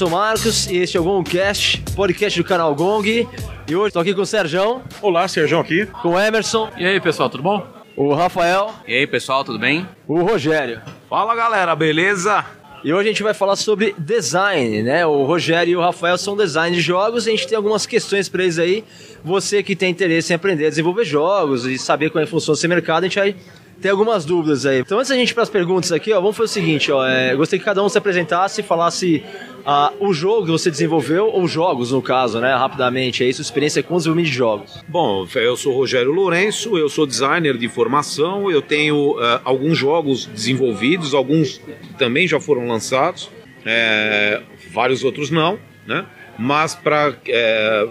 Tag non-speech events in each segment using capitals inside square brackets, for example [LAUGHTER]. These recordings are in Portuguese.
Sou o Marcos e este é o Gongcast, podcast do canal Gong. E hoje estou aqui com o Serjão. Olá, Serjão aqui. Com o Emerson. E aí, pessoal, tudo bom? O Rafael. E aí, pessoal, tudo bem? O Rogério. Fala, galera, beleza? E hoje a gente vai falar sobre design, né? O Rogério e o Rafael são design de jogos e a gente tem algumas questões para eles aí. Você que tem interesse em aprender a desenvolver jogos e saber como é que funciona esse mercado, a gente vai tem algumas dúvidas aí. Então, antes da gente ir para as perguntas aqui, ó, vamos fazer o seguinte, ó, é, gostaria que cada um se apresentasse e falasse ah, o jogo que você desenvolveu, ou jogos no caso, né, rapidamente, aí, sua experiência com o desenvolvimento de jogos. Bom, eu sou Rogério Lourenço, eu sou designer de formação, eu tenho uh, alguns jogos desenvolvidos, alguns também já foram lançados, é, vários outros não, né? Mas para é,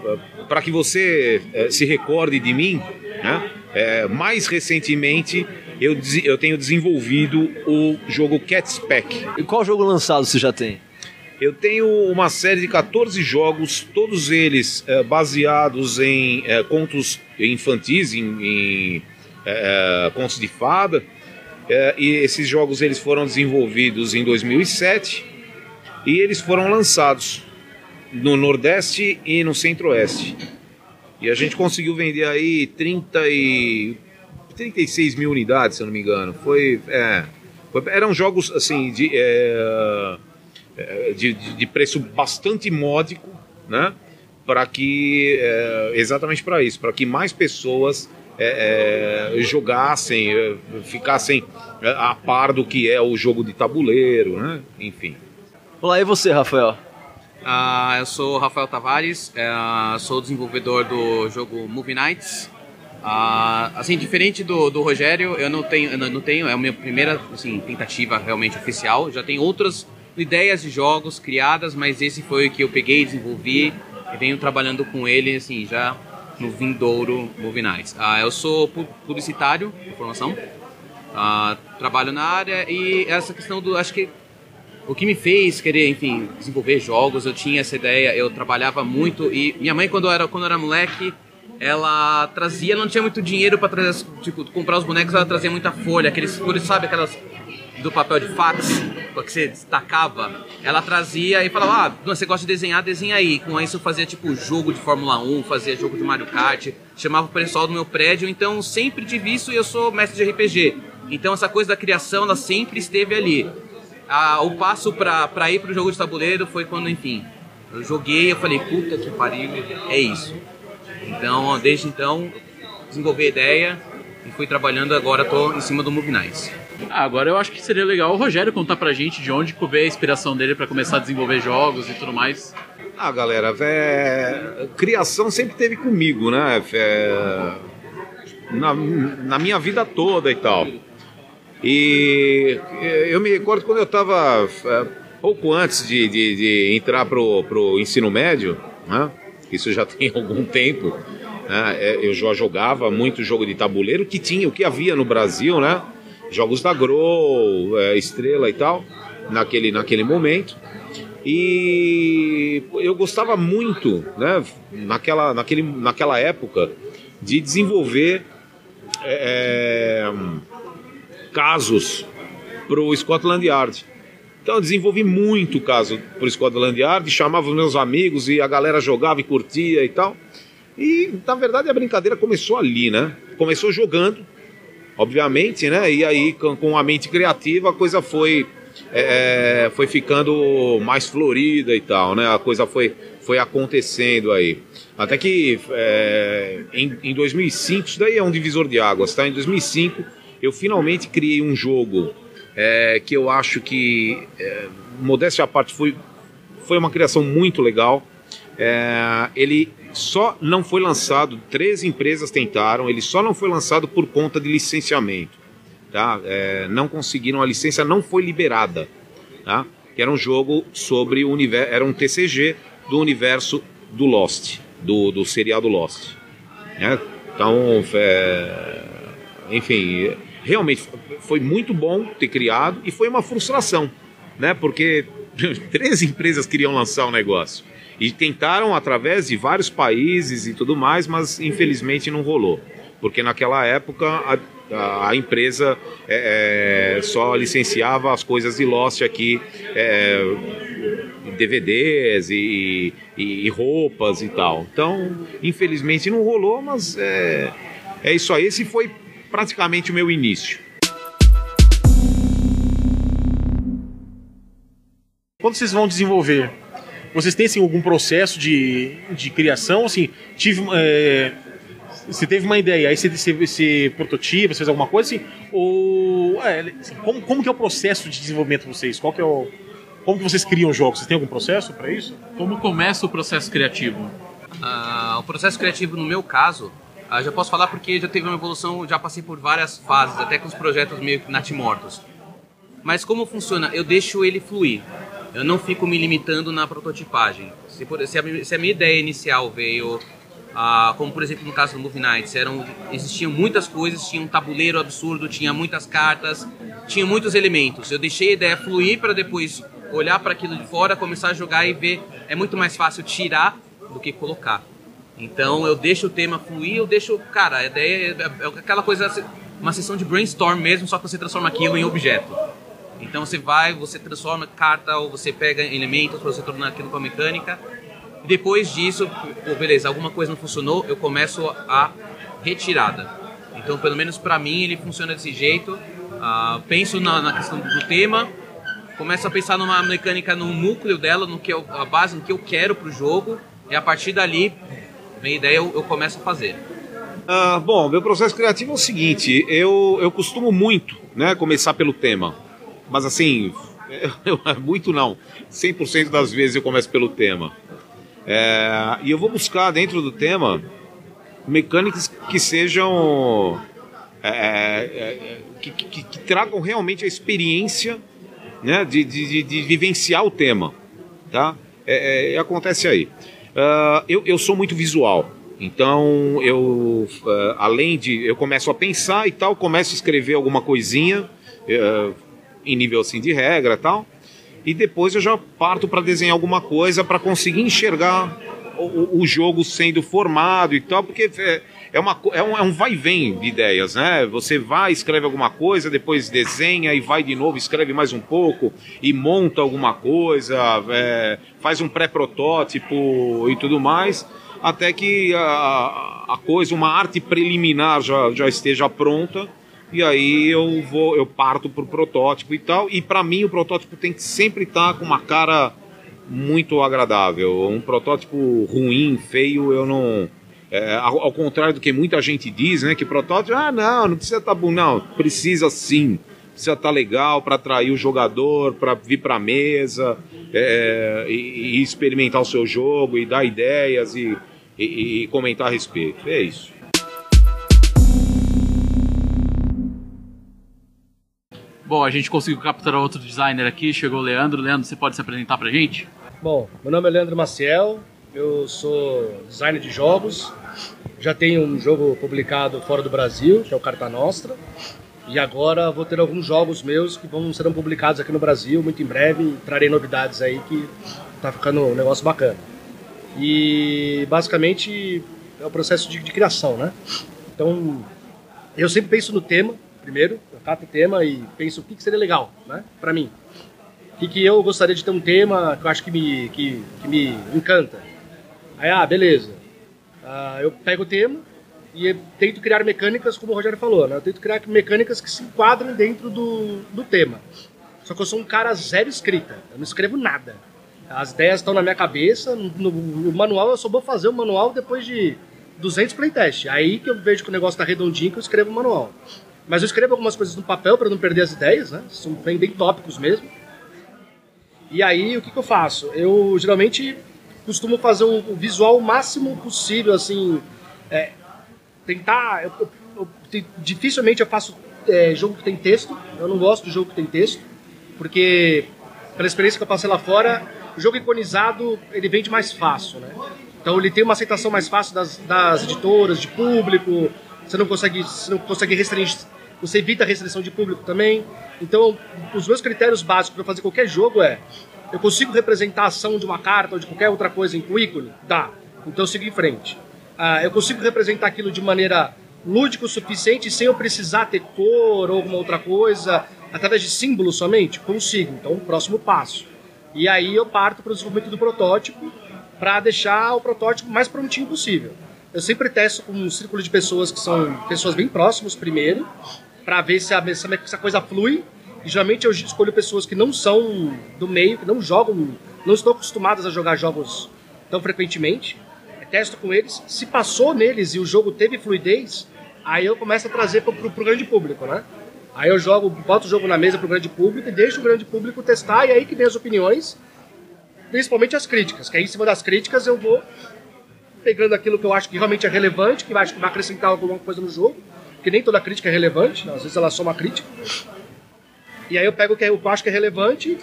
que você é, se recorde de mim, né? É, mais recentemente eu, eu tenho desenvolvido o jogo Cat's Pack. E qual jogo lançado você já tem? Eu tenho uma série de 14 jogos, todos eles é, baseados em é, contos infantis, em, em é, contos de fada. e esses jogos eles foram desenvolvidos em 2007 e eles foram lançados no Nordeste e no Centro-Oeste. E a gente conseguiu vender aí 30 e 36 mil unidades, se eu não me engano. Foi, é, foi eram jogos assim de, de, de, preço bastante módico, né? Para que é, exatamente para isso, para que mais pessoas é, é, jogassem, é, ficassem a par do que é o jogo de tabuleiro, né? Enfim. Olá, e você, Rafael? Uh, eu sou Rafael Tavares, sou desenvolvedor do jogo Movie Nights. Ah, assim, diferente do, do Rogério, eu não tenho, eu não tenho, é a minha primeira assim, tentativa realmente oficial. Já tem outras ideias de jogos criadas, mas esse foi o que eu peguei, desenvolvi e venho trabalhando com ele, assim, já no vindouro Movie Nights. Ah, eu sou publicitário de formação, ah, trabalho na área e essa questão do, acho que o que me fez querer, enfim, desenvolver jogos, eu tinha essa ideia, eu trabalhava muito e minha mãe quando eu era, quando eu era moleque ela trazia, não tinha muito dinheiro para trazer, tipo, comprar os bonecos, ela trazia muita folha, aqueles sabe, aquelas do papel de fax, que você destacava, ela trazia e falava, ah, você gosta de desenhar, desenha aí. Com isso eu fazia tipo jogo de Fórmula 1, fazia jogo de Mario Kart, chamava o pessoal do meu prédio, então sempre tive isso e eu sou mestre de RPG. Então essa coisa da criação, ela sempre esteve ali. Ah, o passo para ir pro jogo de tabuleiro foi quando, enfim, eu joguei, eu falei, puta que pariu, é isso. Então, desde então, desenvolvi a ideia e fui trabalhando. Agora estou em cima do Movie Nights. Ah, agora eu acho que seria legal o Rogério contar pra gente de onde veio a inspiração dele para começar a desenvolver jogos e tudo mais. Ah, galera, vé... criação sempre teve comigo, né? Vé... Na, na minha vida toda e tal. E eu me recordo quando eu estava pouco antes de, de, de entrar pro, pro ensino médio, né? isso já [LAUGHS] tem algum tempo. Né? É, eu já jogava muito jogo de tabuleiro que tinha, o que havia no Brasil, né? Jogos da Grow, é, Estrela e tal, naquele, naquele momento. E eu gostava muito, né, naquela, naquele, naquela época, de desenvolver é, é casos para o Scotland Yard. Então eu desenvolvi muito o caso por Scotland Yard, chamava os meus amigos e a galera jogava e curtia e tal. E na verdade a brincadeira começou ali, né? Começou jogando, obviamente, né? E aí com, com a mente criativa a coisa foi é, é foi ficando mais florida e tal, né? A coisa foi foi acontecendo aí. Até que é, em, em 2005, isso daí é um divisor de águas, tá? Em 2005 eu finalmente criei um jogo é, que eu acho que, é, modéstia à parte, foi, foi uma criação muito legal. É, ele só não foi lançado, três empresas tentaram, ele só não foi lançado por conta de licenciamento. Tá? É, não conseguiram, a licença não foi liberada. Tá? Que era um jogo sobre o universo, era um TCG do universo do Lost, do, do seriado Lost. Né? Então, é, enfim, realmente foi muito bom ter criado e foi uma frustração, né? Porque [LAUGHS] três empresas queriam lançar o um negócio e tentaram através de vários países e tudo mais, mas infelizmente não rolou, porque naquela época a, a, empresa é, é, só licenciava as coisas de Lost aqui é, DVDs e, e, e, roupas e tal. Então, infelizmente não rolou, mas é, é isso aí. Esse foi praticamente o meu início. Quando vocês vão desenvolver, vocês têm assim, algum processo de, de criação? Assim, tive, é, você teve uma ideia, aí você, você, você prototipa, você fez alguma coisa assim? Ou é, assim, como, como que é o processo de desenvolvimento de vocês? Qual que é o, como que vocês criam jogos? Vocês têm algum processo para isso? Como começa o processo criativo? Uh, o processo criativo, no meu caso, uh, já posso falar porque já teve uma evolução, já passei por várias fases, até com os projetos meio que natimortos. Mas como funciona? Eu deixo ele fluir. Eu não fico me limitando na prototipagem. Se, por, se, a, se a minha ideia inicial veio ah, como por exemplo no caso do Movie Nights, eram, existiam muitas coisas, tinha um tabuleiro absurdo, tinha muitas cartas, tinha muitos elementos. Eu deixei a ideia fluir para depois olhar para aquilo de fora, começar a jogar e ver. É muito mais fácil tirar do que colocar. Então eu deixo o tema fluir, eu deixo. Cara, a ideia é, é aquela coisa, uma sessão de brainstorm mesmo, só que você transforma aquilo em objeto. Então você vai, você transforma carta ou você pega elementos para você tornar aquilo com a mecânica. Depois disso, pô, beleza, alguma coisa não funcionou, eu começo a retirada. Então, pelo menos para mim, ele funciona desse jeito. Uh, penso na, na, questão do tema, começo a pensar numa mecânica, no núcleo dela, no que eu, a base, no que eu quero pro jogo, e a partir dali, minha ideia eu, eu começo a fazer. Uh, bom, meu processo criativo é o seguinte: eu, eu costumo muito né, começar pelo tema mas assim, [LAUGHS] muito não. 100% das vezes eu começo pelo tema. É, e eu vou buscar dentro do tema mecânicas que sejam. É, é, é que, que, que, tragam realmente a experiência né, de, de, de vivenciar o tema. Tá? É, é, acontece aí. Uh, eu, eu sou muito visual. Então eu, uh, além de. Eu começo a pensar e tal, começo a escrever alguma coisinha. Uh, em nível assim de regra tal. E depois eu já parto para desenhar alguma coisa para conseguir enxergar o, o, jogo sendo formado e tal, porque é, é, uma, é um, é um vai vem de ideias, né? Você vai, escreve alguma coisa, depois desenha e vai de novo, escreve mais um pouco e monta alguma coisa, é, faz um pré-protótipo e tudo mais, até que a, a coisa, uma arte preliminar já, já esteja pronta e aí eu vou, eu parto pro protótipo e tal. E para mim o protótipo tem que sempre estar tá com uma cara muito agradável. Um protótipo ruim, feio, eu não. É, ao, ao, contrário do que muita gente diz, né? Que protótipo, ah, não, não precisa estar tá bom, não, precisa sim. Precisa estar tá legal para atrair o jogador, para vir para mesa é, e, e, experimentar o seu jogo e dar ideias e, e, e comentar a respeito. É isso. Bom, a gente conseguiu capturar outro designer aqui, chegou o Leandro. Leandro, você pode se apresentar pra gente? Bom, meu nome é Leandro Maciel, eu sou designer de jogos. Já tenho um jogo publicado fora do Brasil, que é o Carta Nostra. E agora vou ter alguns jogos meus que vão serão publicados aqui no Brasil muito em breve. Trarei novidades aí que tá ficando um negócio bacana. E basicamente é o processo de, de criação, né? Então eu sempre penso no tema primeiro, eu cato o tema e penso o que, que seria legal, né, para mim. O que, que eu gostaria de ter um tema que eu acho que me, que, que me encanta. Aí, ah, beleza. Ah, eu pego o tema e tento criar mecânicas, como o Rogério falou, né? Eu tento criar mecânicas que se enquadrem dentro do, do tema. Só que eu sou um cara zero escrita, eu não escrevo nada. As ideias estão na minha cabeça, no, no, manual eu só vou fazer o manual depois de 200 playtests. Aí que eu vejo que o negócio está redondinho que eu escrevo o manual. Mas eu escrevo algumas coisas no papel para não perder as ideias, né? São bem, bem tópicos mesmo. E aí, o que, que eu faço? Eu geralmente costumo fazer o visual o máximo possível, assim. É, tentar. Eu, eu, eu, dificilmente eu faço é, jogo que tem texto. Eu não gosto de jogo que tem texto. Porque, pela experiência que eu passei lá fora, o jogo iconizado ele vende mais fácil, né? Então ele tem uma aceitação mais fácil das, das editoras, de público. Você não consegue, você não consegue restringir você evita a restrição de público também. Então, os meus critérios básicos para fazer qualquer jogo é: eu consigo representar a ação de uma carta ou de qualquer outra coisa em ícone? Dá. Então eu sigo em frente. Uh, eu consigo representar aquilo de maneira lúdica o suficiente sem eu precisar ter cor ou alguma outra coisa, através de símbolos somente? Consigo. Então, próximo passo. E aí eu parto para o desenvolvimento do protótipo para deixar o protótipo mais prontinho possível. Eu sempre testo com um círculo de pessoas que são pessoas bem próximas primeiro, para ver se a, se a coisa flui. E geralmente eu escolho pessoas que não são do meio, que não jogam, não estão acostumadas a jogar jogos tão frequentemente. Eu testo com eles. Se passou neles e o jogo teve fluidez, aí eu começo a trazer para o grande público, né? Aí eu jogo, boto o jogo na mesa para o grande público e deixo o grande público testar e aí que vem as opiniões, principalmente as críticas, que aí em cima das críticas eu vou pegando aquilo que eu acho que realmente é relevante, que vai, que vai acrescentar alguma coisa no jogo, que nem toda crítica é relevante, né? às vezes ela é só uma crítica. E aí eu pego o que eu acho que é relevante,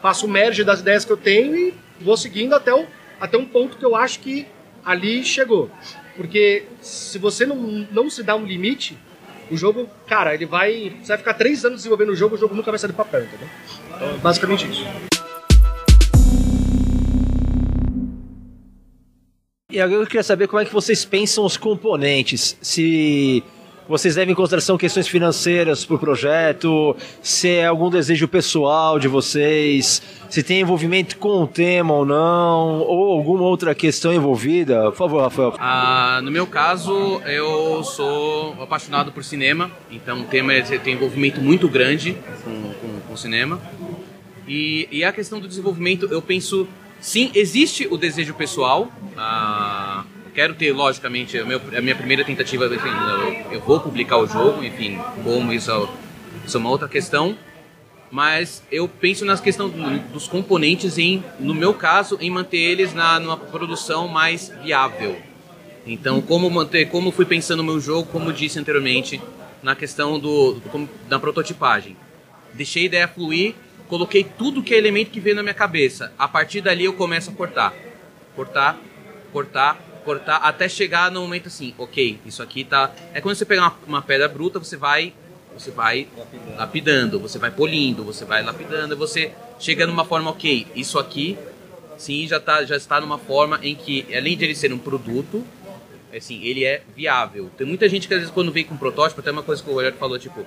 faço o merge das ideias que eu tenho e vou seguindo até, o, até um ponto que eu acho que ali chegou. Porque se você não, não se dá um limite, o jogo, cara, ele vai. Você vai ficar três anos desenvolvendo o jogo, o jogo nunca vai sair do papel, entendeu? Então, basicamente isso. E agora eu queria saber como é que vocês pensam os componentes. Se vocês levam em consideração questões financeiras para o projeto, se é algum desejo pessoal de vocês, se tem envolvimento com o tema ou não, ou alguma outra questão envolvida. Por favor, Rafael. Ah, no meu caso, eu sou apaixonado por cinema, então o tema tem envolvimento muito grande com, com, com cinema. E, e a questão do desenvolvimento, eu penso, sim, existe o desejo pessoal. Ah, quero ter, logicamente, a, meu, a minha primeira tentativa, enfim, eu, vou publicar o jogo, enfim, como isso, isso é uma outra questão. Mas eu penso nas questões dos componentes, em, no meu caso, em manter eles na, numa produção mais viável. Então, como manter, como fui pensando no meu jogo, como disse anteriormente, na questão do, do da prototipagem. Deixei a ideia fluir, coloquei tudo que é elemento que veio na minha cabeça. A partir dali eu começo a cortar, cortar, cortar, cortar até chegar no momento assim, ok, isso aqui tá. É quando você pegar uma, uma pedra bruta, você vai, você vai lapidando. lapidando. você vai polindo, você vai lapidando, você chega numa forma, ok, isso aqui, sim, já tá, já está numa forma em que, além de ele ser um produto, assim, ele é viável. Tem muita gente que às vezes quando vem com um protótipo, até uma coisa que o Rogério falou, tipo,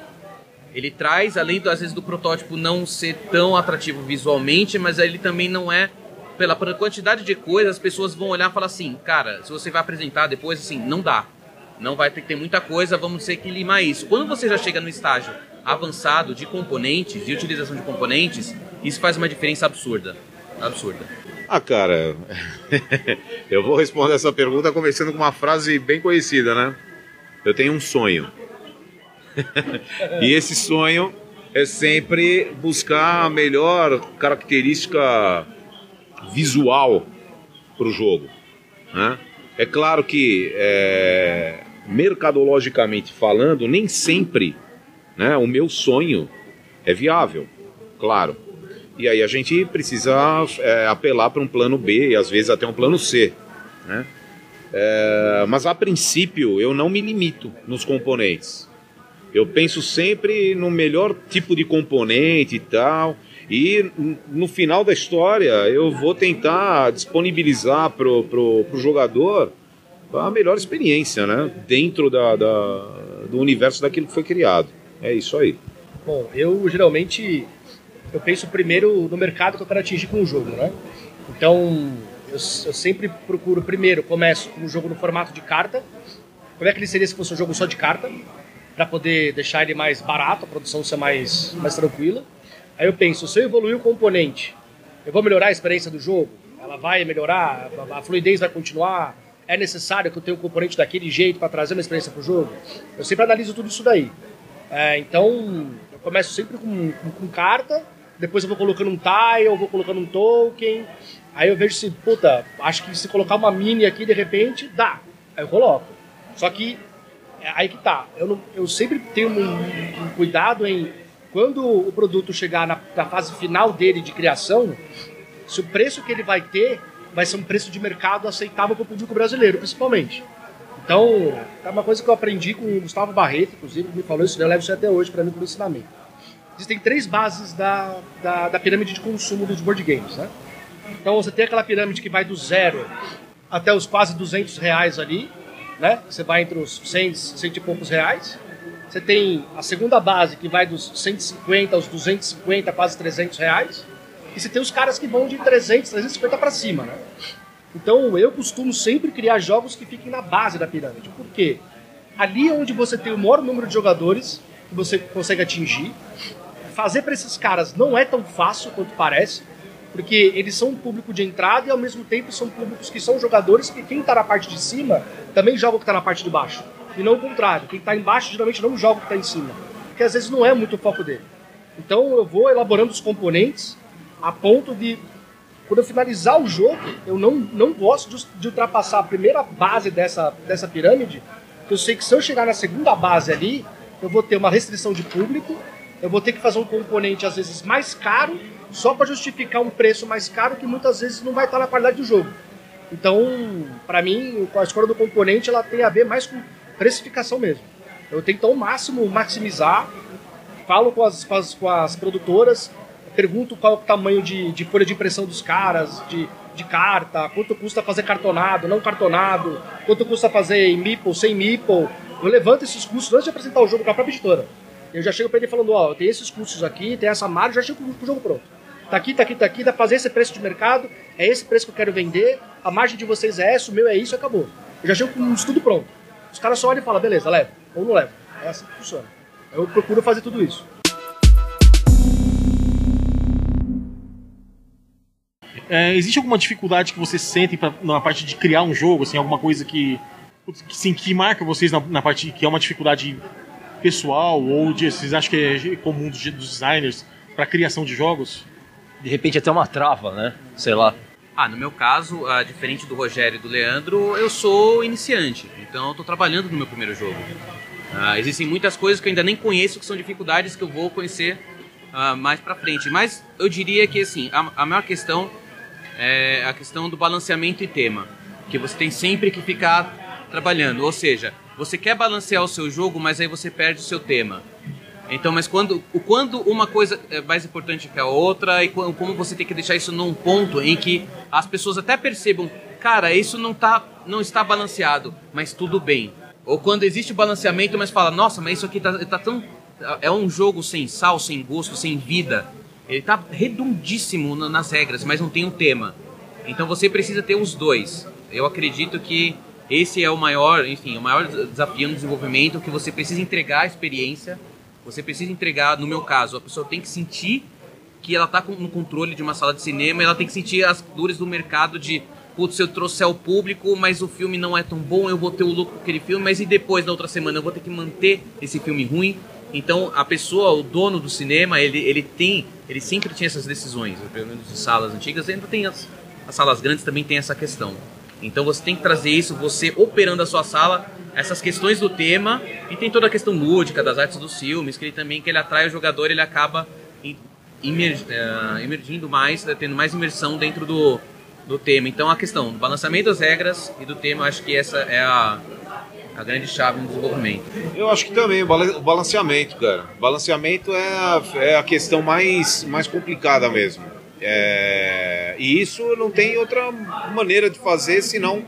ele traz, além às vezes do protótipo não ser tão atrativo visualmente, mas ele também não é pela, quantidade de coisas, as pessoas vão olhar e falar assim, cara, se você vai apresentar depois, assim, não dá. Não vai ter que ter muita coisa, vamos ter que limar isso. Quando você já chega no estágio avançado de componentes, de utilização de componentes, isso faz uma diferença absurda. Absurda. Ah, cara, [LAUGHS] eu vou responder essa pergunta começando com uma frase bem conhecida, né? Eu tenho um sonho. [LAUGHS] e esse sonho é sempre buscar a melhor característica visual para o jogo. Né? É claro que, é, mercadologicamente falando, nem sempre né, o meu sonho é viável, claro. E aí a gente precisa é, apelar para um plano B e às vezes até um plano C. Né? É, mas a princípio eu não me limito nos componentes. Eu penso sempre no melhor tipo de componente e tal. E no final da história eu vou tentar disponibilizar pro, pro jogador a melhor experiência, né? Dentro da, da, do universo daquilo que foi criado. É isso aí. Bom, eu geralmente eu penso primeiro no mercado que eu quero atingir com o jogo, né? Então eu, eu sempre procuro primeiro começo com um jogo no formato de carta. Como é que ele seria se fosse um jogo só de carta? Para poder deixar ele mais barato, a produção ser mais, mais tranquila. Aí eu penso, se eu evoluir o componente, eu vou melhorar a experiência do jogo? Ela vai melhorar? A fluidez vai continuar? É necessário que eu tenha um componente daquele jeito para trazer uma experiência para o jogo? Eu sempre analiso tudo isso daí. É, então, eu começo sempre com, com, com, carta, depois eu vou colocando um tile, eu vou colocando um token. Aí eu vejo se, puta, acho que se colocar uma mini aqui de repente, dá. Aí eu coloco. Só que, é aí que tá. Eu, não, eu sempre tenho um, um cuidado em quando o produto chegar na, na fase final dele de criação, se o preço que ele vai ter vai ser um preço de mercado aceitável para o público brasileiro, principalmente. Então, é uma coisa que eu aprendi com o Gustavo Barreto, inclusive, que me falou isso, eu levo isso até hoje para mim como ensinamento. Existem três bases da, da, da, pirâmide de consumo dos board games, né? Então, você tem aquela pirâmide que vai do zero até os quase 200 reais ali, né? Você vai entre os 100, 100 e poucos reais. Você tem a segunda base que vai dos 150 aos 250, quase 300 reais. e você tem os caras que vão de 300, 350 para cima, né? Então eu costumo sempre criar jogos que fiquem na base da pirâmide. Por quê? Ali é onde você tem o maior número de jogadores que você consegue atingir. Fazer para esses caras não é tão fácil quanto parece, porque eles são um público de entrada e ao mesmo tempo são públicos que são jogadores que quem está na parte de cima também joga o que está na parte de baixo. E não o contrário, quem está embaixo geralmente não joga o que está em cima, porque às vezes não é muito o foco dele. Então eu vou elaborando os componentes a ponto de quando eu finalizar o jogo, eu não, não gosto de, de ultrapassar a primeira base dessa, dessa pirâmide, eu sei que se eu chegar na segunda base ali, eu vou ter uma restrição de público, eu vou ter que fazer um componente às vezes mais caro, só para justificar um preço mais caro que muitas vezes não vai estar na qualidade do jogo. Então, para mim, a escolha do componente ela tem a ver mais com precificação mesmo. Eu tento ao máximo maximizar, falo com as, com as, com as produtoras, pergunto qual é o tamanho de, de folha de impressão dos caras, de, de carta, quanto custa fazer cartonado, não cartonado, quanto custa fazer em meeple, sem meeple. Eu levanto esses custos antes de apresentar o jogo para a própria editora. Eu já chego para ele falando, ó, oh, tem esses custos aqui, tem essa margem, já chego com o jogo pronto. Tá aqui, tá aqui, tá aqui, dá pra fazer esse preço de mercado, é esse preço que eu quero vender, a margem de vocês é essa, o meu é isso, acabou. Eu já chego com um estudo pronto. Os caras só olham e falam, beleza, leva, ou não leva. É assim que funciona. Eu procuro fazer tudo isso. É, existe alguma dificuldade que vocês sentem pra, na parte de criar um jogo, assim, alguma coisa que, que, sim, que marca vocês na, na, parte que é uma dificuldade pessoal ou de, vocês acham que é comum dos, dos designers para criação de jogos? De repente até uma trava, né? Sei lá. Ah, no meu caso, uh, diferente do Rogério e do Leandro, eu sou iniciante, então eu estou trabalhando no meu primeiro jogo. Uh, existem muitas coisas que eu ainda nem conheço que são dificuldades que eu vou conhecer uh, mais para frente. Mas eu diria que assim, a, a maior questão é a questão do balanceamento e tema, que você tem sempre que ficar trabalhando. Ou seja, você quer balancear o seu jogo, mas aí você perde o seu tema. Então, mas quando, quando uma coisa é mais importante que a outra e como você tem que deixar isso num ponto em que as pessoas até percebam, cara, isso não tá, não está balanceado, mas tudo bem. Ou quando existe o balanceamento, mas fala, nossa, mas isso aqui tá, tá tão é um jogo sem sal, sem gosto, sem vida. Ele tá redondíssimo nas regras, mas não tem um tema. Então você precisa ter os dois. Eu acredito que esse é o maior, enfim, o maior desafio no desenvolvimento, que você precisa entregar a experiência, você precisa entregar, no meu caso, a pessoa tem que sentir que ela está no controle de uma sala de cinema, ela tem que sentir as dores do mercado de, putz, eu trouxer o público, mas o filme não é tão bom, eu vou ter o lucro com aquele filme, mas e depois, na outra semana, eu vou ter que manter esse filme ruim? Então a pessoa, o dono do cinema, ele, ele tem, ele sempre tinha essas decisões, pelo menos em salas antigas, ainda tem as, as salas grandes também tem essa questão. Então você tem que trazer isso, você operando a sua sala, essas questões do tema e tem toda a questão lúdica das artes dos filmes, que ele também que ele atrai o jogador, ele acaba uh, emergindo mais, né, tendo mais imersão dentro do, do tema. Então a questão do balançamento das regras e do tema, acho que essa é a, a grande chave no desenvolvimento. Eu acho que também o balanceamento, cara. Balanceamento é a, é a questão mais, mais complicada mesmo. É, e isso não tem outra maneira de fazer senão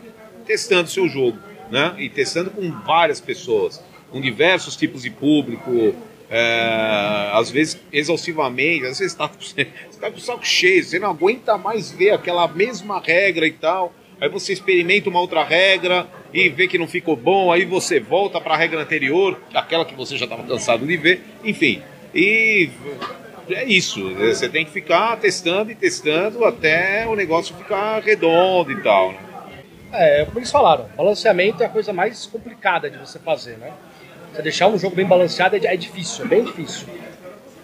testando seu jogo, né? E testando com várias pessoas, com diversos tipos de público, é, às vezes exaustivamente, às vezes está [LAUGHS] tá com o saco cheio, você não aguenta mais ver aquela mesma regra e tal. Aí você experimenta uma outra regra e vê que não ficou bom, aí você volta para a regra anterior, aquela que você já estava cansado de ver, enfim. E é isso, você tem que ficar testando e testando até o negócio ficar redondo e tal. Né? É, como eles falaram, balanceamento é a coisa mais complicada de você fazer, né? Você deixar um jogo bem balanceado é, é difícil, é bem difícil.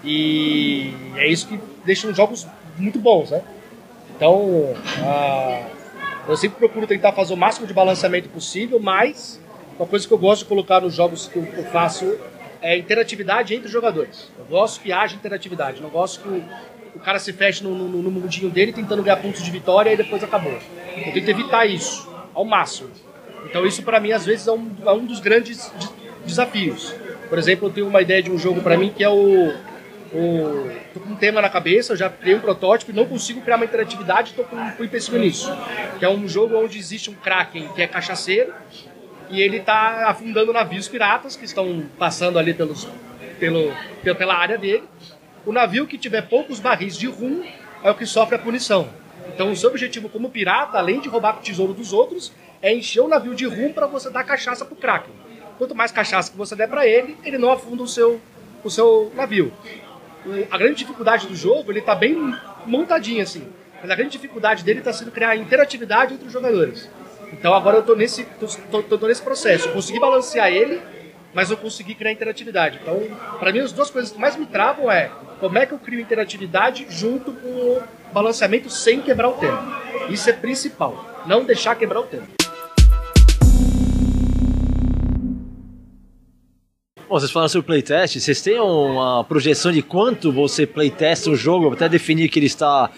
E é isso que deixa os jogos muito bons, né? Então, eu sempre procuro tentar fazer o máximo de balanceamento possível, mas uma coisa que eu gosto de colocar nos jogos que eu faço é interatividade entre os jogadores. Eu gosto que haja interatividade, não gosto que o, cara se feche no, no, no, mundinho dele tentando ganhar pontos de vitória e depois acabou. Eu tento evitar isso ao máximo. Então isso para mim às vezes é um, é um dos grandes desafios. Por exemplo, eu tenho uma ideia de um jogo para mim que é o o, tô com um tema na cabeça, eu já criei um protótipo e não consigo criar uma interatividade, estou com, com empecilho nisso. Que é um jogo onde existe um Kraken que é cachaceiro e ele está afundando navios piratas que estão passando ali pelos, pelo, pela área dele. O navio que tiver poucos barris de rum é o que sofre a punição. Então, o seu objetivo como pirata, além de roubar o tesouro dos outros, é encher o navio de rum para você dar cachaça pro Kraken. Quanto mais cachaça que você der para ele, ele não afunda o seu, o seu navio. A grande dificuldade do jogo, ele tá bem montadinho assim. Mas a grande dificuldade dele está sendo criar interatividade entre os jogadores. Então agora eu tô nesse, tô, tô- tô- nesse processo. Consegui balancear ele, mas eu consegui criar interatividade. Então, para mim, as duas coisas que mais me travam é como é que eu crio interatividade junto com o balanceamento sem quebrar o tempo. Isso é principal. Não deixar quebrar o tempo. Bom, vocês falaram sobre playtest, vocês têm uma projeção de quanto você playtesta um jogo, até definir que ele está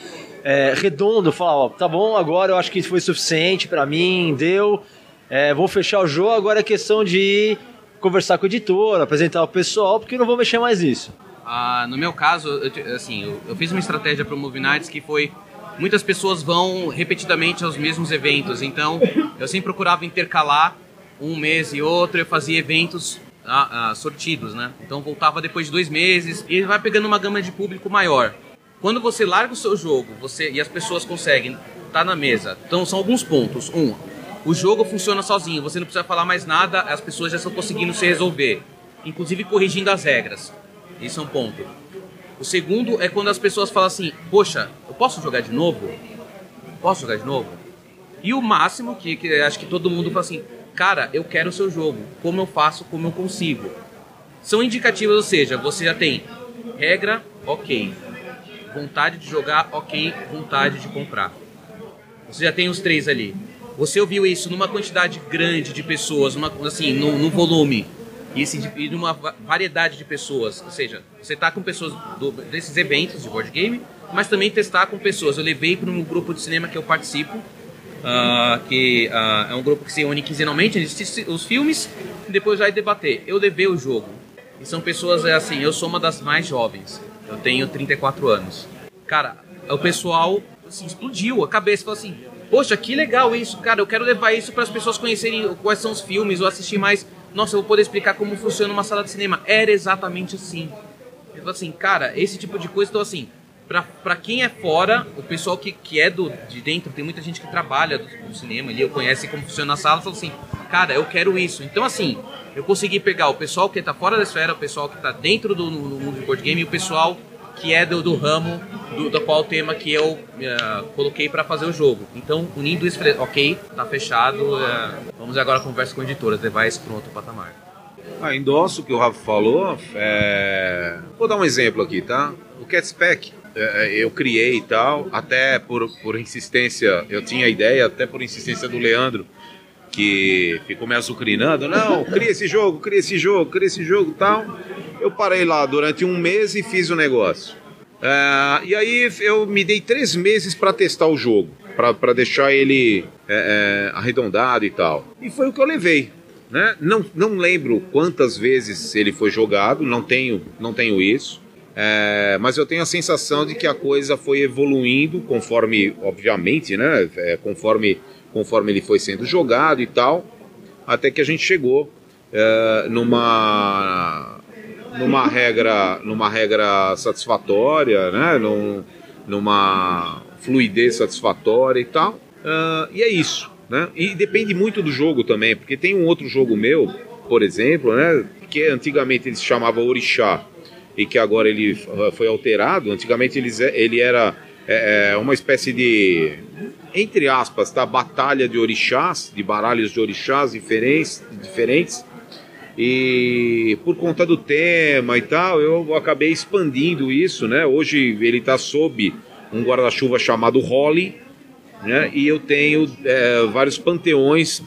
é, redondo, falar, ó, tá bom, agora eu acho que foi suficiente pra mim, deu, é, vou fechar o jogo, agora é questão de conversar com o editor, apresentar o pessoal, porque não vou mexer mais nisso. Ah, no meu caso, eu, assim, eu, eu fiz uma estratégia para o Movie Nights que foi muitas pessoas vão repetidamente aos mesmos eventos, então eu sempre procurava intercalar um mês e outro, eu fazia eventos ah, ah, sortidos, né? Então voltava depois de dois meses e vai pegando uma gama de público maior. Quando você larga o seu jogo, você e as pessoas conseguem estar na mesa. Então são alguns pontos. Um, o jogo funciona sozinho, você não precisa falar mais nada, as pessoas já estão conseguindo se resolver, inclusive corrigindo as regras. Isso é um ponto. O segundo é quando as pessoas falam assim: Poxa, eu posso jogar de novo? Posso jogar de novo? E o máximo, que, que acho que todo mundo fala assim: Cara, eu quero o seu jogo. Como eu faço, como eu consigo. São indicativas, ou seja, você já tem regra, ok. Vontade de jogar, ok. Vontade de comprar. Você já tem os três ali. Você ouviu isso numa quantidade grande de pessoas, numa, assim, no volume e, esse, e numa va- variedade de pessoas. Ou seja, você está com pessoas do- desses eventos de board game, mas também testar com pessoas. Eu levei para um grupo de cinema que eu participo, ah, que ah, é um grupo que se une quinzenalmente, a gente os filmes e depois vai debater. Eu levei o jogo. E são pessoas, é assim, eu sou uma das mais jovens. Eu tenho 34 anos. Cara, o pessoal assim, explodiu a cabeça. Falou assim: Poxa, que legal isso, cara. Eu quero levar isso para as pessoas conhecerem quais são os filmes ou assistir mais. Nossa, eu vou poder explicar como funciona uma sala de cinema. Era exatamente assim. Falou assim, cara, esse tipo de coisa, então assim, pra quem é fora, o pessoal que, que é do, de dentro, tem muita gente que trabalha do, do cinema ali, conhece como funciona a sala, falou assim, cara, eu quero isso. Então assim, eu consegui pegar o pessoal que tá fora da esfera, o pessoal que tá dentro do mundo de board game e o pessoal que é do, do ramo do, do qual tema que eu eh, coloquei para fazer o jogo. Então, unindo isso, ok, tá fechado, eh, vamos agora conversa com editoras, levar isso para outro patamar. Ah, endosso o que o Rafa falou. é, Vou dar um exemplo aqui, tá? O Catspec é, eu criei e tal, até por, por insistência, eu tinha a ideia, até por insistência do Leandro, que ficou me azucrinando. Não, cria esse jogo, cria esse jogo, cria esse jogo tal. Eu parei lá durante um mês e fiz o negócio. É, e aí eu me dei três meses para testar o jogo, para deixar ele é, é, arredondado e tal. E foi o que eu levei. Né? Não, não lembro quantas vezes ele foi jogado, não tenho, não tenho isso. É, mas eu tenho a sensação de que a coisa foi evoluindo conforme, obviamente, né? É, conforme, conforme ele foi sendo jogado e tal, até que a gente chegou é, numa numa regra numa regra satisfatória, né? Num, numa fluidez satisfatória e tal. Ah, e é isso, né? E depende muito do jogo também, porque tem um outro jogo meu, por exemplo, né? Que antigamente ele se chamava Orixá e que agora ele uh, foi alterado. Antigamente eles, ele era é, é, uma espécie de, entre aspas, tá? Batalha de orixás, de baralhos de orixás diferentes, diferentes. E por conta do tema e tal, eu acabei expandindo isso, né? Hoje ele está sob um guarda-chuva chamado Holly, né? E eu tenho é, vários panteões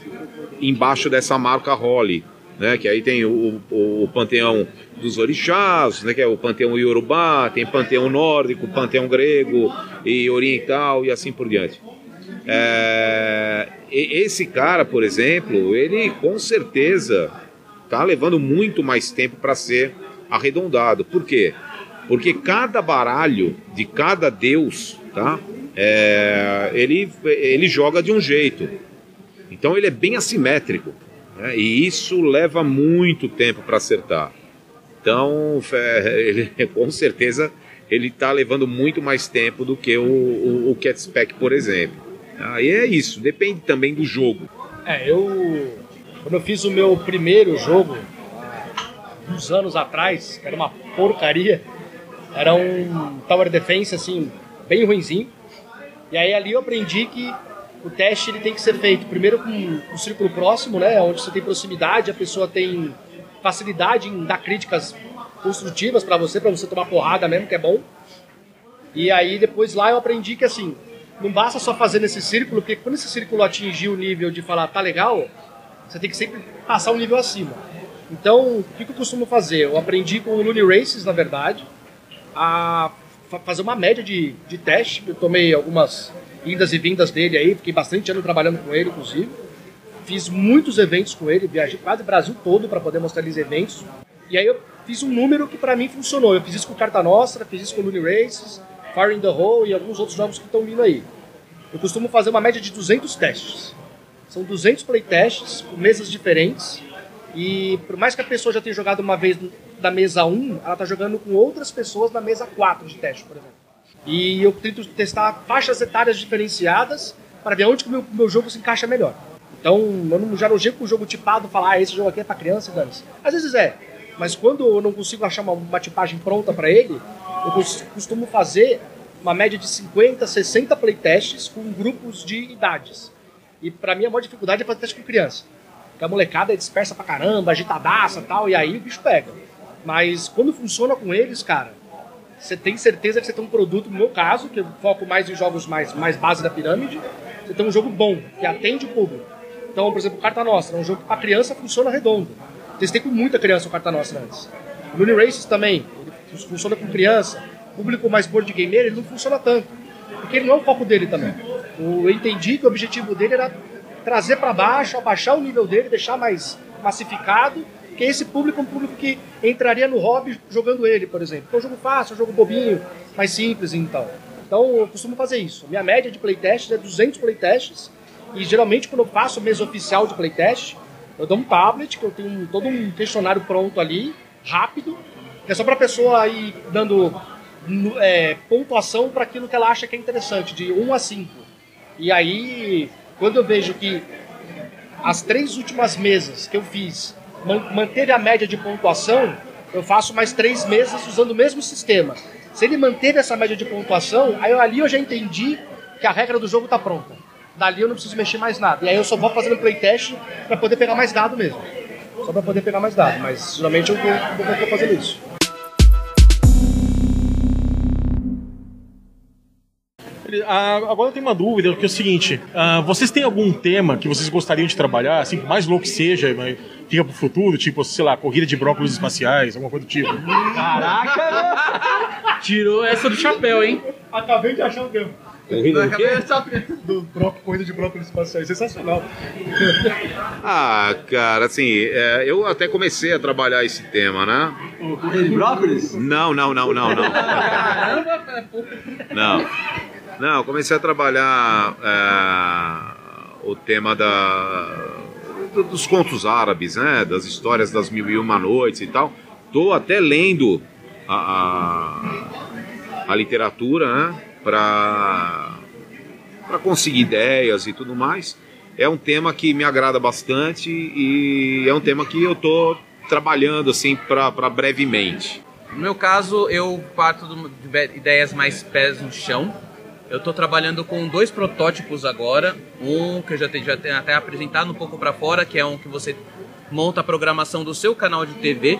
embaixo dessa marca Holly, né? Que aí tem o, o, o panteão dos orixás, né? Que é o panteão iorubá, tem panteão nórdico, panteão grego e oriental e assim por diante. É, esse cara, por exemplo, ele com certeza está levando muito mais tempo para ser arredondado. Por quê? Porque cada baralho de cada deus, tá? É, ele, ele joga de um jeito. Então ele é bem assimétrico. Né? E isso leva muito tempo para acertar. Então, é, ele, [LAUGHS] com certeza, ele está levando muito mais tempo do que o, o, o Cat Spec, por exemplo. Aí é isso, depende também do jogo. É, eu. Quando eu fiz o meu primeiro jogo, uns anos atrás, que era uma porcaria, era um Tower Defense, assim, bem ruinzinho. E aí ali eu aprendi que o teste ele tem que ser feito primeiro com um círculo próximo, né? Onde você tem proximidade, a pessoa tem facilidade em dar críticas construtivas para você, para você tomar porrada mesmo, que é bom. E aí depois lá eu aprendi que assim, não basta só fazer nesse círculo, porque quando esse círculo atingir o nível de falar tá legal, você tem que sempre passar um nível acima. Então, o que eu costumo fazer? Eu aprendi com o Looney Races, na verdade, a fa- fazer uma média de, de teste. Eu tomei algumas indas e vindas dele aí, fiquei bastante ano trabalhando com ele, inclusive. Fiz muitos eventos com ele, viajei quase o Brasil todo para poder mostrar eles eventos. E aí eu fiz um número que para mim funcionou. Eu fiz isso com Carta Nostra, fiz isso com Looney Races, Fire in the Hole e alguns outros jogos que estão vindo aí. Eu costumo fazer uma média de 200 testes. São 200 playtests com mesas diferentes. E por mais que a pessoa já tenha jogado uma vez da mesa 1, ela está jogando com outras pessoas na mesa 4 de teste, por exemplo. E eu tento testar faixas etárias diferenciadas para ver onde que o meu, meu jogo se encaixa melhor. Então, eu não, já não chego com o jogo tipado falar, ah, esse jogo aqui é para criança, dane-se. Às vezes é, mas quando eu não consigo achar uma, uma tipagem pronta para ele, eu cos- costumo fazer uma média de 50, 60 playtests com grupos de idades. E para mim a maior dificuldade é fazer teste com criança. Porque a molecada é dispersa pra caramba, agitadaça e tal, e aí o bicho pega. Mas quando funciona com eles, cara, você tem certeza que você tem um produto, no meu caso, que eu foco mais em jogos mais, mais base da pirâmide, você tem um jogo bom, que atende o público. Então, por exemplo, Carta Nostra, é um jogo que pra criança funciona redondo. Testei com muita criança o Carta Nostra antes. Looney Races também, ele funciona com criança. Público mais board gamer, ele não funciona tanto. Porque ele não é o foco dele também. Eu entendi que o objetivo dele era trazer para baixo, abaixar o nível dele, deixar mais massificado, que esse público é um público que entraria no hobby jogando ele, por exemplo. É um jogo fácil, um jogo bobinho, mais simples então. Então eu costumo fazer isso. Minha média de playtests é 200 playtests e geralmente quando eu faço mesa oficial de playtest, eu dou um tablet, que eu tenho todo um questionário pronto ali, rápido, que é só para a pessoa ir dando é, pontuação para aquilo que ela acha que é interessante, de 1 a 5. E aí, quando eu vejo que as três últimas mesas que eu fiz man- manteve a média de pontuação, eu faço mais três mesas usando o mesmo sistema. Se ele manteve essa média de pontuação, aí eu- ali eu já entendi que a regra do jogo está pronta. Dali eu não preciso mexer mais nada. E aí eu só vou fazendo playtest para poder pegar mais dado mesmo. Só para poder pegar mais dado, mas geralmente eu vou, vou fazendo isso. Ah, agora eu tenho uma dúvida, que é o seguinte: ah, vocês têm algum tema que vocês gostariam de trabalhar, assim, por mais louco que seja, mas fica pro futuro, tipo, sei lá, corrida de brócolis espaciais, alguma coisa do tipo? [LAUGHS] Tirou essa do chapéu, hein? Acabei de achar o tempo. Corrida do quê? Do brócolis, corrida de brócolis espaciais. Sensacional. Ah, cara, assim, é, eu até comecei a trabalhar esse tema, né? Corrida de brócolis? Não, não, não, não, não. Não. Não, eu comecei a trabalhar é, o tema da, do- dos contos árabes, né? Das histórias das mil e uma noites e tal. Tô até lendo a, a, a literatura, né? Para conseguir ideias e tudo mais. É um tema que me agrada bastante e é um tema que eu tô trabalhando assim para brevemente. No meu caso, eu parto de ideias mais pés no chão. Eu estou trabalhando com dois protótipos agora. Um que eu já tenho, já tenho até apresentado um pouco para fora, que é um que você monta a programação do seu canal de TV.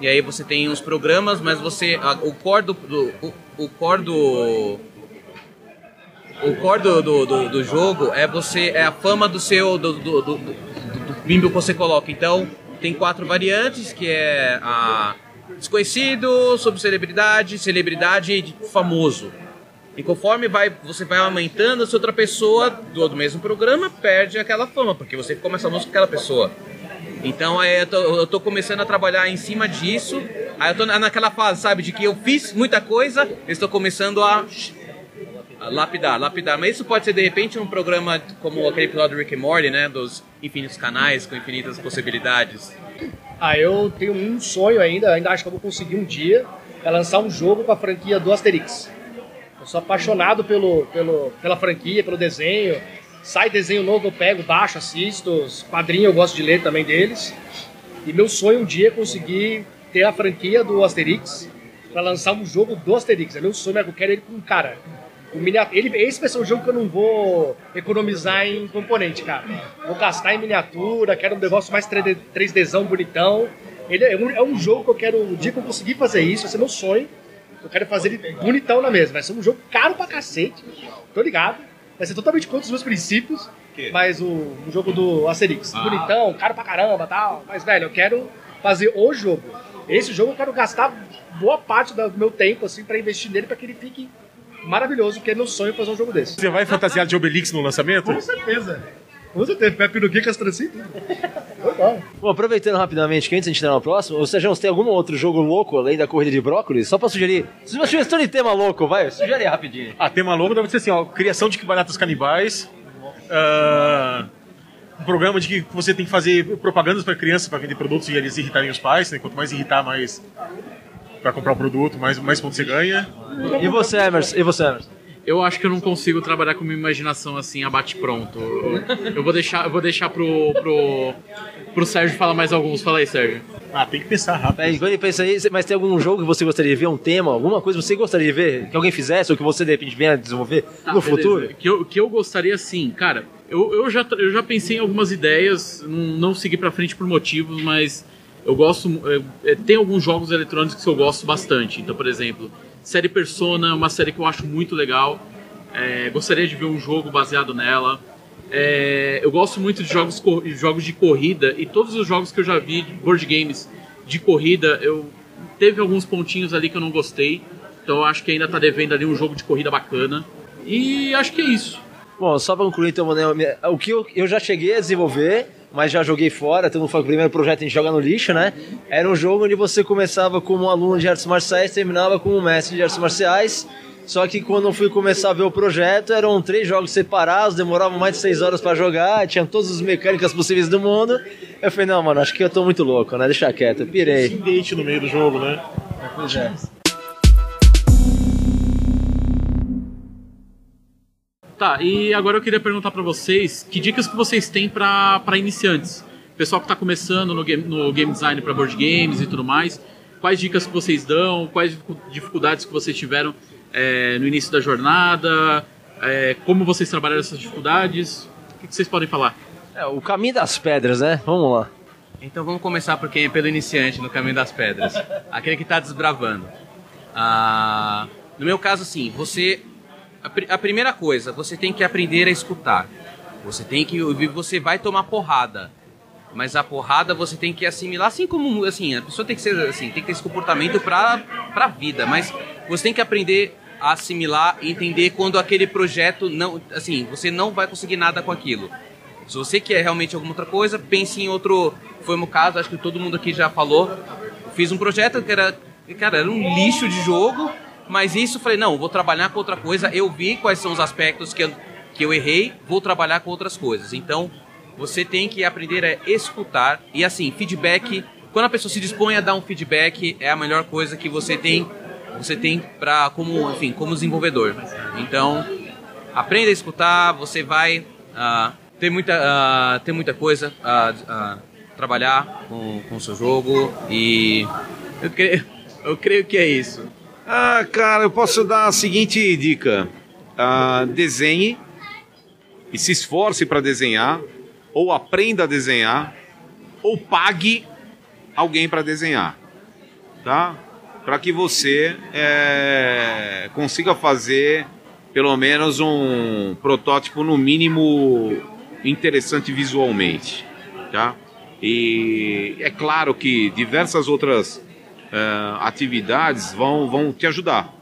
E aí você tem os programas, mas você a- o core do, do- o, o core do o core do, do, do- do jogo é você é a fama do seu do, do, do, do, que você coloca. Então tem quatro variantes que é a desconhecido, sobre celebridade, celebridade e famoso. E conforme vai, você vai aumentando, se outra pessoa do, do mesmo programa perde aquela fama, porque você ficou mais famoso que aquela pessoa. Então eu tô, eu tô começando a trabalhar em cima disso. Aí eu tô na- naquela fase, sabe, de que eu fiz muita coisa, estou começando a a lapidar, lapidar. Mas isso pode ser de repente um programa como aquele episódio do Rick and Morty, né? Dos infinitos canais com infinitas possibilidades. Ah, eu tenho um sonho ainda, ainda acho que eu vou conseguir um dia, é lançar um jogo com a franquia do Asterix. Sou apaixonado pelo, pelo, pela franquia, pelo desenho. Sai desenho novo, eu pego, baixo, assisto. Os quadrinhos eu gosto de ler também deles. E meu sonho um dia é conseguir ter a franquia do Asterix para lançar um jogo do Asterix. É meu sonho, eu quero ele com cara. O ele, esse vai ser um jogo que eu não vou economizar em componente, cara. Vou gastar em miniatura, quero um negócio mais 3D, 3Dzão bonitão. Ele é um, é um jogo que eu quero, o dia que eu conseguir fazer isso, vai ser meu sonho. Eu quero fazer ele bonitão na mesa. Vai ser um jogo caro pra cacete, tô ligado. Vai ser totalmente contra os meus princípios, mas o, o jogo do Asterix. Ah. Bonitão, caro pra caramba tal. Mas, velho, eu quero fazer o jogo. Esse jogo eu quero gastar boa parte do meu tempo, assim, pra investir nele, pra que ele fique maravilhoso, que é meu sonho fazer um jogo desse. Você vai fantasiar de Obelix no lançamento? Com certeza. Com certeza. Pepe no Geek, Astrancinho, tudo. Legal. Bom, aproveitando rapidamente que antes de a gente entrar no próximo, ou seja, você tem algum outro jogo louco além da corrida de brócolis? Só pra sugerir. Se uma sugestão de tema louco, vai, sugere rapidinho. Ah, tema longo deve ser assim, ó, criação de baratas canibais. ah, um programa de que você tem que fazer propagandas para crianças para vender produtos e eles irritarem os pais, né? Quanto mais irritar, mais para comprar o produto, mais, mais pontos você ganha. E você, Emerson? E você, Emerson? Eu acho que eu não consigo trabalhar com uma imaginação assim, abate pronto. Eu, eu vou deixar, eu vou deixar pro, pro, pro Sérgio falar mais alguns. Fala aí, Sérgio. Ah, tem que pensar rápido. É, enquanto ele pensa aí, mas tem algum jogo que você gostaria de ver, um tema, alguma coisa que você gostaria de ver, que alguém fizesse, ou que você de repente venha a desenvolver Tá, no beleza. futuro? Que eu, que eu gostaria sim, cara. Eu, eu, já, eu já pensei em algumas ideias, não, não segui pra frente por motivos, mas eu gosto. é, tem alguns jogos eletrônicos que eu gosto bastante. Então, por exemplo, série Persona é uma série que eu acho muito legal. É, gostaria de ver um jogo baseado nela. É, eu gosto muito de jogos, jogos de corrida e todos os jogos que eu já vi, board games de corrida, eu teve alguns pontinhos ali que eu não gostei. Então acho que ainda tá devendo ali um jogo de corrida bacana. E acho que é isso. Bom, só pra concluir então, né, o que eu, eu já cheguei a desenvolver, mas já joguei fora, então foi o primeiro projeto que a gente joga no lixo, né? Era um jogo onde você começava como um aluno de artes marciais e terminava como um mestre de artes marciais. Só que quando eu fui começar a ver o projeto, eram três jogos separados, demoravam mais de seis horas pra jogar, tinha todas as mecânicas possíveis do mundo. Eu falei, não, mano, acho que eu tô muito louco, né? Deixa quieto, eu pirei. Date no meio do jogo, né? Pois é. Tá, e agora eu queria perguntar pra vocês que dicas que vocês têm pra pra iniciantes. Pessoal que tá começando no game, no game design pra board games e tudo mais. Quais dicas que vocês dão? Quais dificu- dificuldades que vocês tiveram é, no início da jornada? É, como vocês trabalharam essas dificuldades? O que, que vocês podem falar? É, o caminho das pedras, né? Vamos lá. Então vamos começar por quem? Pelo iniciante no caminho das pedras. Aquele que está desbravando. Ah, no meu caso, assim, você. A, pri- a primeira coisa, você tem que aprender a escutar. Você tem que. Você vai tomar porrada. Mas a porrada você tem que assimilar, assim como. Assim, a pessoa tem que ser assim, tem que ter esse comportamento pra, pra vida. Mas você tem que aprender a assimilar e entender quando aquele projeto não. Assim, você não vai conseguir nada com aquilo. Se você quer realmente alguma outra coisa, pense em outro. Foi o meu caso, acho que todo mundo aqui já falou. Fiz um projeto que era. Cara, era um lixo de jogo, mas isso falei, não, vou trabalhar com outra coisa. Eu vi quais são os aspectos que eu, que eu errei, vou trabalhar com outras coisas. Então, você tem que aprender a escutar. E assim, feedback. Quando a pessoa se dispõe a dar um feedback, é a melhor coisa que você tem. Você tem para como, enfim, como desenvolvedor. Então, aprenda a escutar, você vai ah, ter, muita, ah, ter muita coisa a a trabalhar com com o seu jogo e eu creio, [LAUGHS] eu creio que é isso. Ah, cara, eu posso dar a seguinte dica: Ah, desenhe e se esforce para desenhar, ou aprenda a desenhar, ou pague alguém para desenhar, tá? Para que você é, consiga fazer pelo menos um protótipo no mínimo interessante visualmente, tá? E é claro que diversas outras eh, atividades vão, vão te ajudar.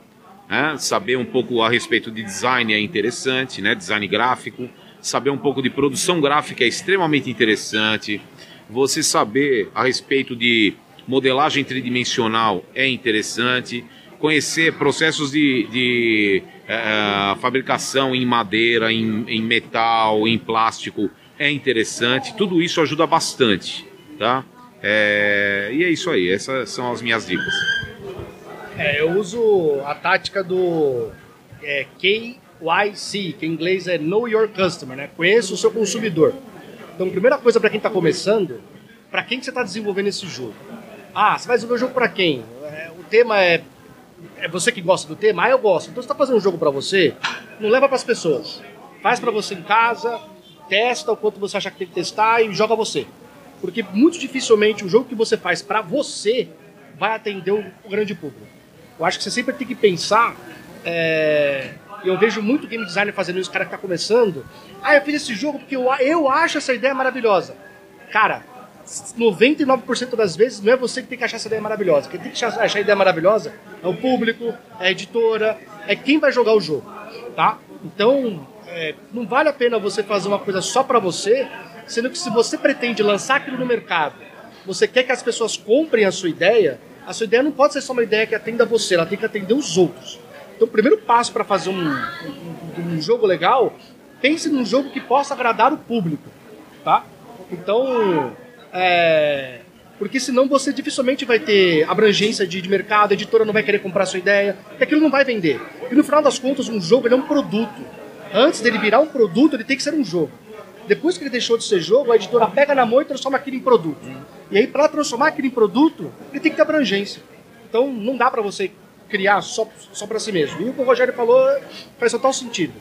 Né? Saber um pouco a respeito de design é interessante, né? design gráfico. Saber um pouco de produção gráfica é extremamente interessante. Você saber a respeito de modelagem tridimensional é interessante. Conhecer processos de, de eh, fabricação em madeira, em, em metal, em plástico é interessante. Tudo isso ajuda bastante, tá? É, e é isso aí. Essas são as minhas dicas. É, eu uso a tática do é, KYC, que em inglês é Know Your Customer, né? Conheça o seu consumidor. Então, primeira coisa para quem está começando, para quem que você está desenvolvendo esse jogo? Ah, você vai desenvolver o jogo para quem? É, o tema é é você que gosta do tema? Ah, eu gosto. Então você está fazendo um jogo para você, não leva para as pessoas. Faz para você em casa, testa o quanto você acha que tem que testar e joga você. Porque muito dificilmente o jogo que você faz para você vai atender o, grande público. Eu acho que você sempre tem que pensar. É... Eu vejo muito game designer fazendo isso, cara que está começando. Ah, eu fiz esse jogo porque eu, eu acho essa ideia maravilhosa. Cara, 99% das vezes não é você que tem que achar essa ideia maravilhosa. Quem tem que achar a ideia maravilhosa é o público, é a editora, é quem vai jogar o jogo, tá? Então, é, não vale a pena você fazer uma coisa só para você, sendo que se você pretende lançar aquilo no mercado, você quer que as pessoas comprem a sua ideia, a sua ideia não pode ser só uma ideia que atenda você, ela tem que atender os outros. Então, o primeiro passo para fazer um, um, um jogo legal, pense num jogo que possa agradar o público, tá? Então, é, porque senão você dificilmente vai ter abrangência de, de, mercado, a editora não vai querer comprar a sua ideia, porque aquilo não vai vender. E no final das contas, um jogo é um produto. Antes dele virar um produto, ele tem que ser um jogo. Depois que ele deixou de ser jogo, a editora pega na mão e transforma aquilo em produto. E aí, para transformar aquilo em produto, ele tem que ter abrangência. Então, não dá para você criar só, só para si mesmo. E o que o Rogério falou faz total sentido.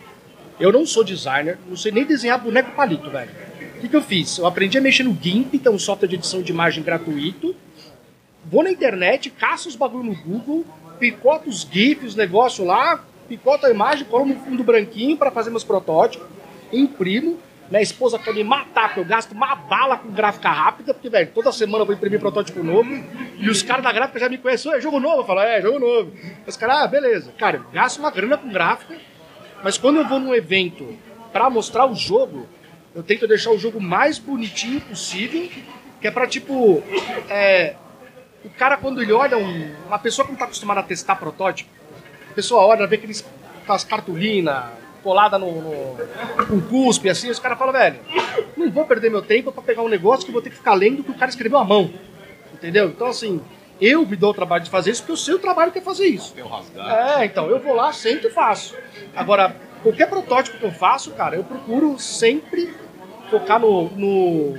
Eu não sou designer, não sei nem desenhar boneco palito, velho. O que, que eu fiz? Eu aprendi a mexer no GIMP, que é um software de edição de imagem gratuito. Vou na internet, caço os bagulho no Google, picoto os GIFs, os negócios lá, picoto a imagem, colo no fundo branquinho para fazer meus protótipos, imprimo. Minha esposa quer me matar, porque eu gasto uma bala com gráfica rápida, porque, velho, toda semana eu vou imprimir protótipo novo. E os caras da gráfica já me conhecem, é jogo novo? Eu falo, é, jogo novo. Os caras, ah, beleza. Cara, eu gasto uma grana com gráfica, mas quando eu vou num evento para mostrar o jogo, eu tento deixar o jogo mais bonitinho possível, que é pra, tipo, é, o cara quando ele olha, um, uma pessoa que não tá acostumada a testar protótipo, a pessoa olha, vê aqueles, aquelas cartolinas colada no, no, com cuspe, assim, os caras falam, velho, não vou perder meu tempo para pegar um negócio que vou ter que ficar lendo que o cara escreveu à mão, entendeu? Então, assim, eu me dou o trabalho de fazer isso porque eu sei o trabalho que é fazer isso. É, então, eu vou lá, sempre faço. Agora, qualquer protótipo que eu faço, cara, eu procuro sempre focar no, no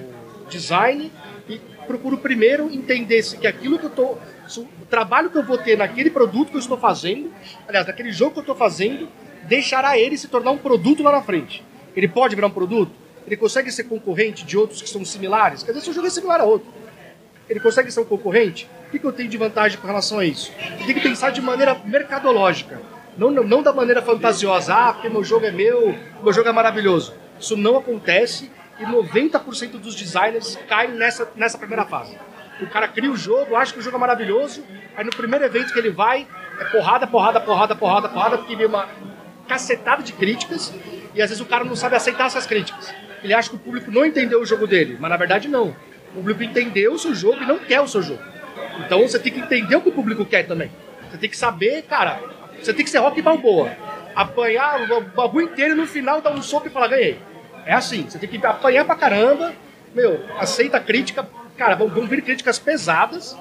design e procuro primeiro entender se que aquilo que eu estou. O trabalho que eu vou ter naquele produto que eu estou fazendo, aliás, naquele jogo que eu estou fazendo, deixará ele se tornar um produto lá na frente. Ele pode virar um produto? Ele consegue ser concorrente de outros que são similares? Quer dizer, se o jogo é similar a outro, ele consegue ser um concorrente? O que, que eu tenho de vantagem com relação a isso? Tenho que pensar de maneira mercadológica, não, não, não da maneira fantasiosa, ah, porque meu jogo é meu, meu jogo é maravilhoso. Isso não acontece e 90% dos designers caem nessa, nessa primeira fase. O cara cria o jogo, acha que o jogo é maravilhoso, aí no primeiro evento que ele vai, é porrada, porrada, porrada, porrada, porrada, porque vem uma cacetada de críticas e às vezes o cara não sabe aceitar essas críticas. Ele acha que o público não entendeu o jogo dele, mas na verdade não. O público entendeu o seu jogo e não quer o seu jogo. Então você tem que entender o que o público quer também. Você tem que saber, cara, você tem que ser rock balboa. Apanhar o bagulho inteiro e no final dar um soco e falar, ganhei. É assim, você tem que apanhar pra caramba, meu, aceita a crítica, cara, vão, vir críticas pesadas.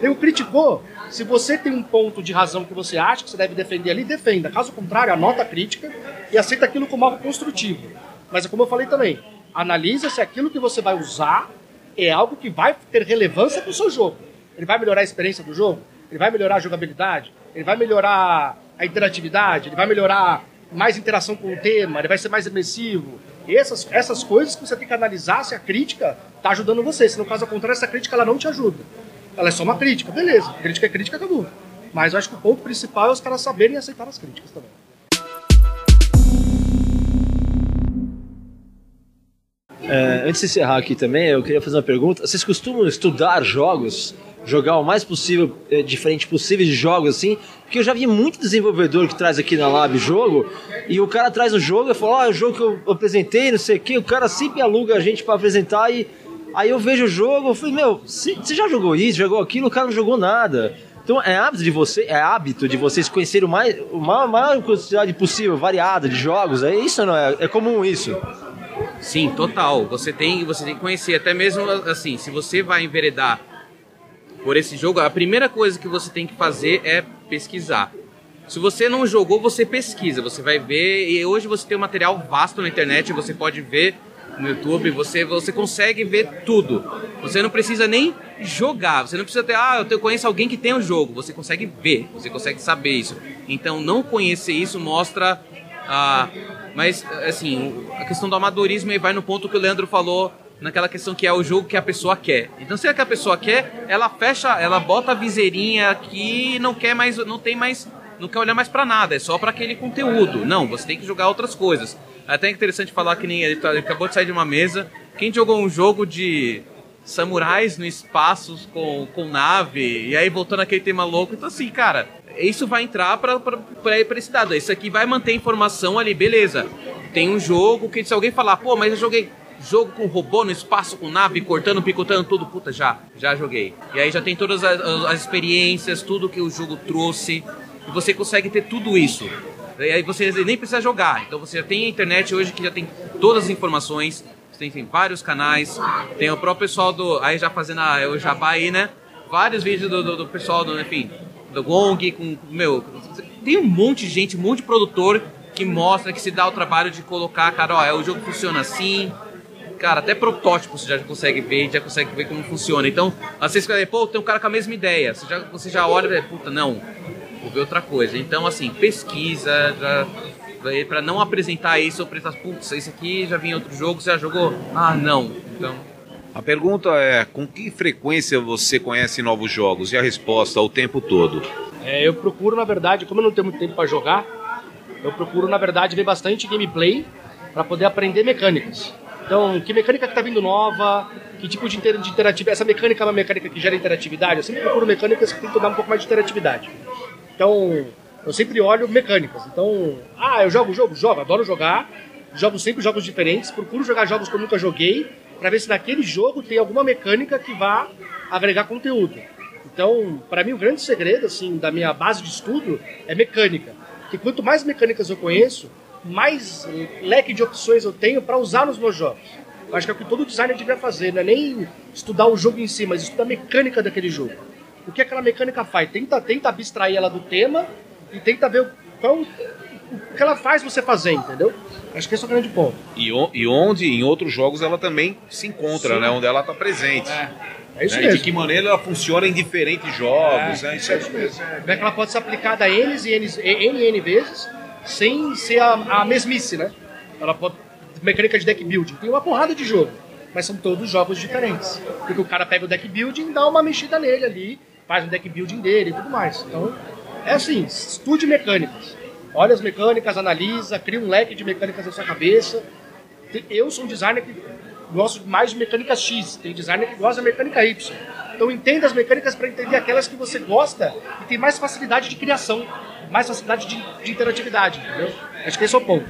Eu criticou, se você tem um ponto de razão que você acha que você deve defender ali, defenda. Caso contrário, anota a crítica e aceita aquilo como algo construtivo. Mas é como eu falei também, analisa se aquilo que você vai usar é algo que vai ter relevância para o seu jogo. Ele vai melhorar a experiência do jogo? Ele vai melhorar a jogabilidade? Ele vai melhorar a interatividade? Ele vai melhorar mais interação com o tema? Ele vai ser mais imersivo? Essas, essas coisas que você tem que analisar se a crítica está ajudando você. Se no caso ao contrário, essa crítica ela não te ajuda. Ela é só uma crítica, beleza. Crítica é crítica, acabou. Mas eu acho que o ponto principal é os caras saberem aceitar as críticas também. É, antes de encerrar aqui também, eu queria fazer uma pergunta. Vocês costumam estudar jogos jogar o mais possível, é, diferente possível de jogos assim, porque eu já vi muito desenvolvedor que traz aqui na Lab jogo, e o cara traz o jogo e fala, ó, oh, o jogo que eu apresentei, não sei o que, o cara sempre aluga a gente para apresentar e aí eu vejo o jogo, eu falei, meu, você já jogou isso, jogou aquilo, o cara não jogou nada. Então é hábito de você, é hábito de vocês conhecerem o mais, a maior quantidade possível, variada de jogos. É isso não é? É comum isso? Sim, total. Você tem, você tem que conhecer, até mesmo assim, se você vai enveredar por esse jogo, a primeira coisa que você tem que fazer é pesquisar. Se você não jogou, você pesquisa, você vai ver. E hoje você tem um material vasto na internet, você pode ver no YouTube, você, você consegue ver tudo. Você não precisa nem jogar, você não precisa ter, ah, eu conheço alguém que tem o um jogo. Você consegue ver, você consegue saber isso. Então, não conhecer isso mostra. Ah, mas, assim, a questão do amadorismo aí vai no ponto que o Leandro falou naquela questão que é o jogo que a pessoa quer. Então, se é que a pessoa quer, ela fecha, ela bota a viseirinha aqui, não quer mais, não tem mais, não quer olhar mais para nada, é só para aquele conteúdo. Não, você tem que jogar outras coisas. É até interessante falar que nem ele, tá, ele acabou de sair de uma mesa. Quem jogou um jogo de samurais no espaço com, com nave, e aí voltando aquele tema louco, então assim, cara, isso vai entrar para esse dado. Isso aqui vai manter informação ali, beleza. Tem um jogo que se alguém falar, pô, mas eu joguei jogo com robô no espaço, com nave, cortando, picotando tudo, puta, já, já joguei. E aí já tem todas as, as experiências, tudo que o jogo trouxe, e você consegue ter tudo isso. E aí você nem precisa jogar, então você já tem a internet hoje que já tem todas as informações, você tem, tem vários canais, tem o próprio pessoal do, aí já fazendo a, o jabá aí, né, vários vídeos do, do, do pessoal, do, enfim, do Gong, com, meu, tem um monte de gente, um monte de produtor que mostra, que se dá o trabalho de colocar, cara, ó, é, o jogo funciona assim, cara, até protótipo você já consegue ver, já consegue ver como funciona. Então, às vezes você pô, tem um cara com a mesma ideia, você já, você já olha e puta, não, vou ver outra coisa. Então, assim, pesquisa, já para não apresentar isso, ou apresentar, putz, isso aqui já vinha em outro jogo, você já jogou? Ah, não. Então. A pergunta é: com que frequência você conhece novos jogos? E a resposta, o tempo todo. É, eu procuro, na verdade, como eu não tenho muito tempo para jogar, eu procuro, na verdade, ver bastante gameplay para poder aprender mecânicas. Então, que mecânica que tá vindo nova, que tipo de, inter de interatividade. Essa mecânica é uma mecânica que gera interatividade. Eu sempre procuro mecânicas que tentam dar um pouco mais de interatividade. Então, eu sempre olho mecânicas. Então, ah, eu jogo jogo? Jogo, adoro jogar. Jogo sempre jogos diferentes. Procuro jogar jogos que eu nunca joguei, para ver se naquele jogo tem alguma mecânica que vá agregar conteúdo. Então, para mim, o grande segredo assim da minha base de estudo é mecânica. Porque quanto mais mecânicas eu conheço, mais leque de opções eu tenho para usar nos meus jogos. Eu acho que é o que todo designer devia fazer, não é nem estudar o jogo em si, mas estudar a mecânica daquele jogo. O que aquela mecânica faz? Tenta, tenta abstrair ela do tema e tenta ver qual, o que ela faz você fazer, entendeu? Acho que esse é o grande ponto. E, e onde, em outros jogos, ela também se encontra, Sim. né? Onde ela está presente. É. É isso né? mesmo. De que maneira ela funciona em diferentes jogos, é, né? Isso é, isso mesmo. Como é que ela pode ser aplicada N e N vezes sem ser a, a mesmice, né? Ela pode. Mecânica de deck building. Tem uma porrada de jogo, mas são todos jogos diferentes. Porque o cara pega o deck building, dá uma mexida nele ali, faz um deck building dele e tudo mais. Então, é assim: estude mecânicas. Olha as mecânicas, analisa, cria um leque de mecânicas na sua cabeça. Eu sou um designer que gosto mais de mecânica X, tem designer que gosta da mecânica Y. Então entenda as mecânicas para entender aquelas que você gosta e tem mais facilidade de criação mais facilidade de, de interatividade, entendeu? Acho que esse é o ponto.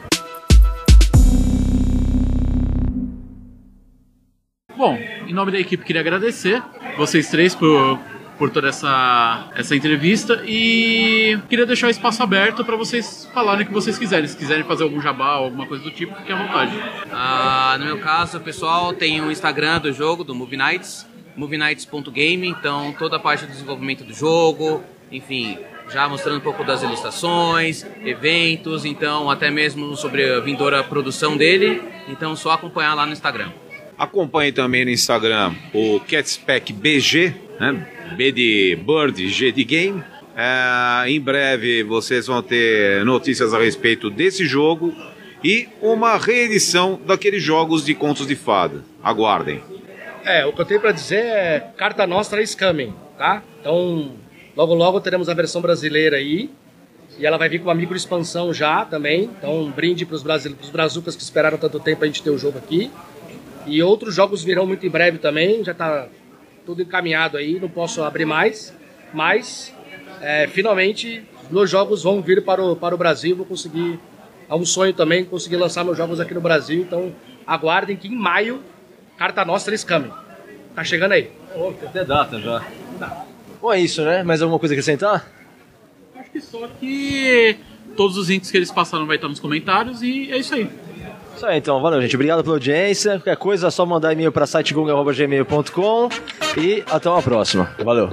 Bom, em nome da equipe queria agradecer vocês três por, por toda essa, essa entrevista e queria deixar o espaço aberto para vocês falarem o que vocês quiserem. Se quiserem fazer algum jabá ou alguma coisa do tipo, fiquem à vontade. Ah, no meu caso, pessoal, tem o Instagram do jogo, do Movie Nights, movienights.game, então toda a parte do desenvolvimento do jogo, enfim, já mostrando um pouco das ilustrações, eventos, então até mesmo sobre a vindoura produção dele. Então só acompanhar lá no Instagram. Acompanhe também no Instagram o Catspec BG, né? B de Bird, G de Game. É, em breve vocês vão ter notícias a respeito desse jogo e uma reedição daqueles jogos de contos de fada. Aguardem. É, o que eu tenho para dizer é Carta Nostra is coming, tá? Então Logo, logo teremos a versão brasileira aí. E ela vai vir com uma micro expansão já também. Então, um brinde para os brasileiros, brazucas que esperaram tanto tempo a gente ter o jogo aqui. E outros jogos virão muito em breve também. Já está tudo encaminhado aí, não posso abrir mais. Mas, é, finalmente, meus jogos vão vir para o, para o Brasil. Vou conseguir. É um sonho também conseguir lançar meus jogos aqui no Brasil. Então, aguardem que em maio, Carta Nostra eles comem. Tá chegando aí. Oh, tem até data já. Tá. Bom, é isso, né? Mais alguma coisa a acrescentar? Acho que só que todos os links que eles passaram vai estar nos comentários e é isso aí. Isso aí, então. Valeu, gente. Obrigado pela audiência. Qualquer coisa é só mandar e-mail para sitegung.gmail.com e até uma próxima. Valeu.